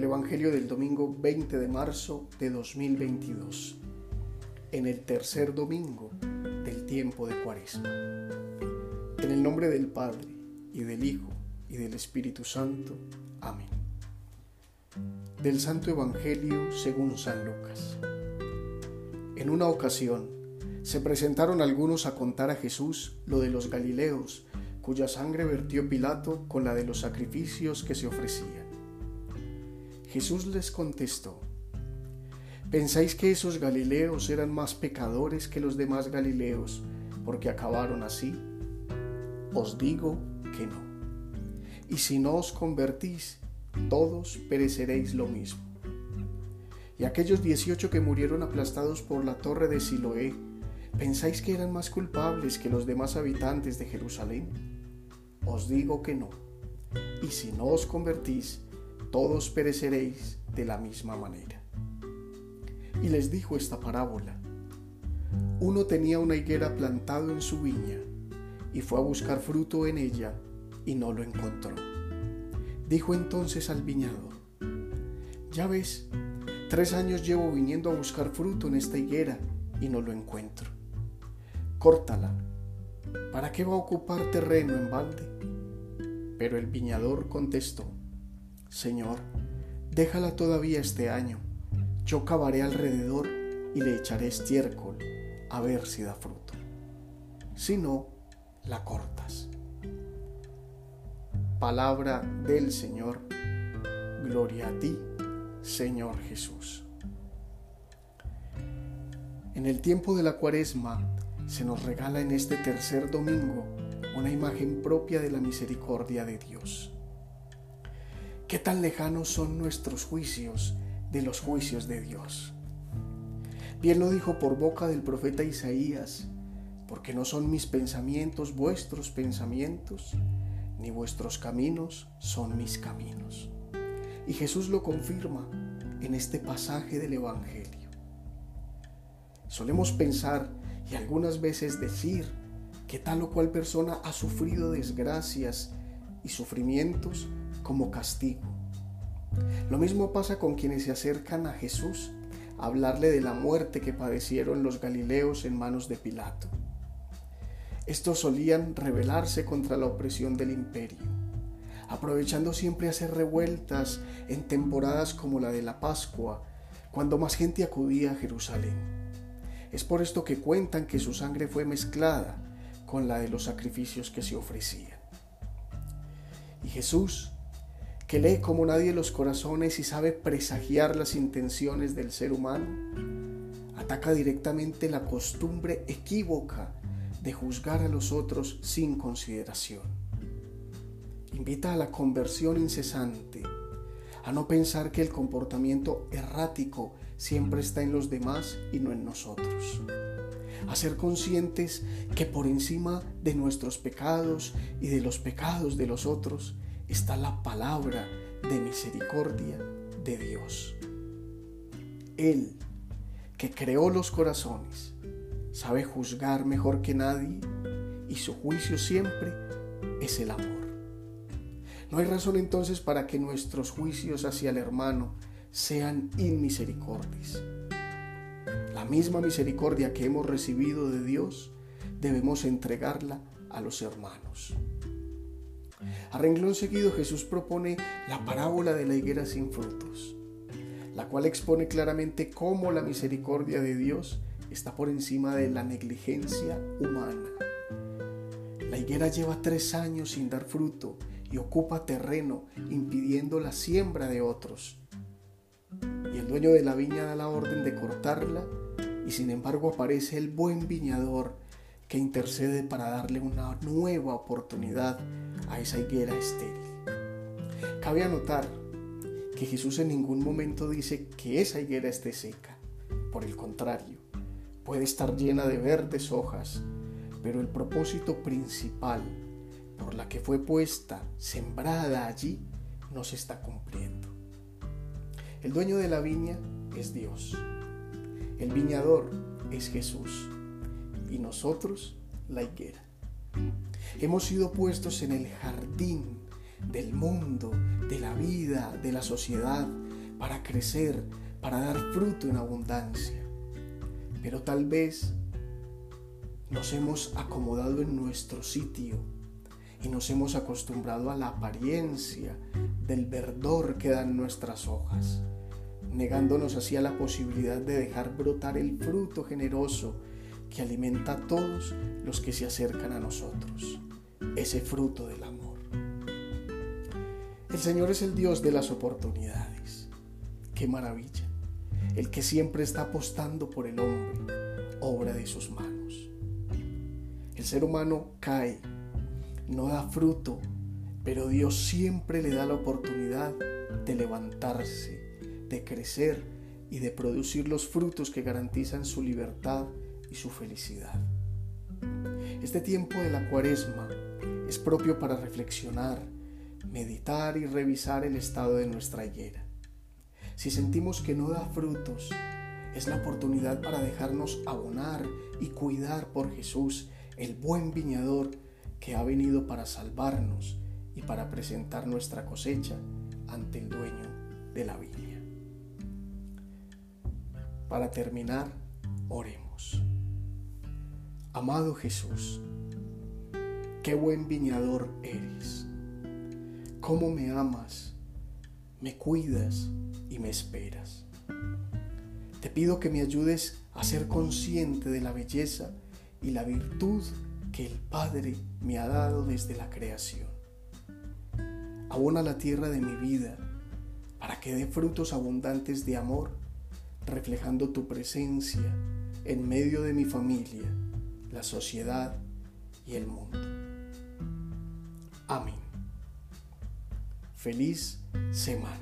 Evangelio del domingo 20 de marzo de 2022, en el tercer domingo del tiempo de Cuaresma. En el nombre del Padre, y del Hijo, y del Espíritu Santo. Amén. Del Santo Evangelio según San Lucas. En una ocasión, se presentaron algunos a contar a Jesús lo de los Galileos, cuya sangre vertió Pilato con la de los sacrificios que se ofrecían. Jesús les contestó, ¿pensáis que esos Galileos eran más pecadores que los demás Galileos porque acabaron así? Os digo que no. Y si no os convertís, todos pereceréis lo mismo. Y aquellos dieciocho que murieron aplastados por la torre de Siloé, ¿pensáis que eran más culpables que los demás habitantes de Jerusalén? Os digo que no. Y si no os convertís, todos pereceréis de la misma manera. Y les dijo esta parábola. Uno tenía una higuera plantado en su viña y fue a buscar fruto en ella y no lo encontró. Dijo entonces al viñador, ya ves, tres años llevo viniendo a buscar fruto en esta higuera y no lo encuentro. Córtala. ¿Para qué va a ocupar terreno en balde? Pero el viñador contestó, Señor, déjala todavía este año. Yo cavaré alrededor y le echaré estiércol a ver si da fruto. Si no, la cortas. Palabra del Señor. Gloria a ti, Señor Jesús. En el tiempo de la cuaresma se nos regala en este tercer domingo una imagen propia de la misericordia de Dios. ¿Qué tan lejanos son nuestros juicios de los juicios de Dios? Bien lo dijo por boca del profeta Isaías, porque no son mis pensamientos vuestros pensamientos, ni vuestros caminos son mis caminos. Y Jesús lo confirma en este pasaje del Evangelio. Solemos pensar y algunas veces decir que tal o cual persona ha sufrido desgracias y sufrimientos como castigo. Lo mismo pasa con quienes se acercan a Jesús a hablarle de la muerte que padecieron los Galileos en manos de Pilato. Estos solían rebelarse contra la opresión del imperio, aprovechando siempre hacer revueltas en temporadas como la de la Pascua, cuando más gente acudía a Jerusalén. Es por esto que cuentan que su sangre fue mezclada con la de los sacrificios que se ofrecían. Y Jesús, que lee como nadie los corazones y sabe presagiar las intenciones del ser humano, ataca directamente la costumbre equívoca de juzgar a los otros sin consideración. Invita a la conversión incesante, a no pensar que el comportamiento errático siempre está en los demás y no en nosotros. A ser conscientes que por encima de nuestros pecados y de los pecados de los otros está la palabra de misericordia de Dios. Él, que creó los corazones, sabe juzgar mejor que nadie y su juicio siempre es el amor. No hay razón entonces para que nuestros juicios hacia el hermano sean inmisericordias. La misma misericordia que hemos recibido de Dios debemos entregarla a los hermanos. A renglón seguido Jesús propone la parábola de la higuera sin frutos, la cual expone claramente cómo la misericordia de Dios está por encima de la negligencia humana. La higuera lleva tres años sin dar fruto y ocupa terreno impidiendo la siembra de otros. Y el dueño de la viña da la orden de cortarla y sin embargo aparece el buen viñador que intercede para darle una nueva oportunidad a esa higuera estéril. Cabe anotar que Jesús en ningún momento dice que esa higuera esté seca. Por el contrario, puede estar llena de verdes hojas, pero el propósito principal por la que fue puesta, sembrada allí, no se está cumpliendo. El dueño de la viña es Dios. El viñador es Jesús. Y nosotros la higuera. Hemos sido puestos en el jardín del mundo, de la vida, de la sociedad, para crecer, para dar fruto en abundancia. Pero tal vez nos hemos acomodado en nuestro sitio y nos hemos acostumbrado a la apariencia del verdor que dan nuestras hojas, negándonos así a la posibilidad de dejar brotar el fruto generoso que alimenta a todos los que se acercan a nosotros, ese fruto del amor. El Señor es el Dios de las oportunidades. Qué maravilla. El que siempre está apostando por el hombre, obra de sus manos. El ser humano cae, no da fruto, pero Dios siempre le da la oportunidad de levantarse, de crecer y de producir los frutos que garantizan su libertad y su felicidad. Este tiempo de la cuaresma es propio para reflexionar, meditar y revisar el estado de nuestra higuera. Si sentimos que no da frutos, es la oportunidad para dejarnos abonar y cuidar por Jesús, el buen viñador que ha venido para salvarnos y para presentar nuestra cosecha ante el dueño de la viña. Para terminar, oremos. Amado Jesús, qué buen viñador eres. Cómo me amas, me cuidas y me esperas. Te pido que me ayudes a ser consciente de la belleza y la virtud que el Padre me ha dado desde la creación. Abona la tierra de mi vida para que dé frutos abundantes de amor, reflejando tu presencia en medio de mi familia la sociedad y el mundo. Amén. Feliz semana.